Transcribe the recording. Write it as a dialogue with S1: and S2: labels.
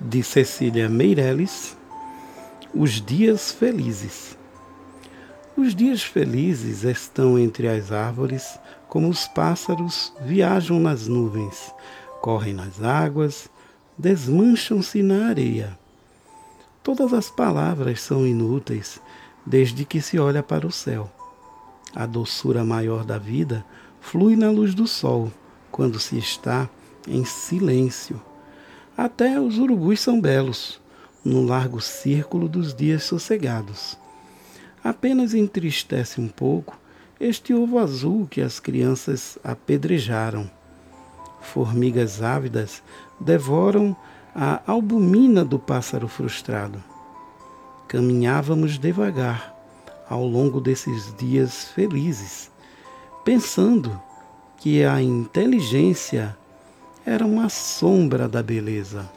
S1: de Cecília Meirelles, Os Dias Felizes. Os dias felizes estão entre as árvores, como os pássaros viajam nas nuvens, correm nas águas, desmancham-se na areia. Todas as palavras são inúteis desde que se olha para o céu. A doçura maior da vida flui na luz do sol, quando se está em silêncio até os urubus são belos, no largo círculo dos dias sossegados. Apenas entristece um pouco este ovo azul que as crianças apedrejaram. Formigas ávidas devoram a albumina do pássaro frustrado. Caminhávamos devagar ao longo desses dias felizes, pensando que a inteligência era uma sombra da beleza.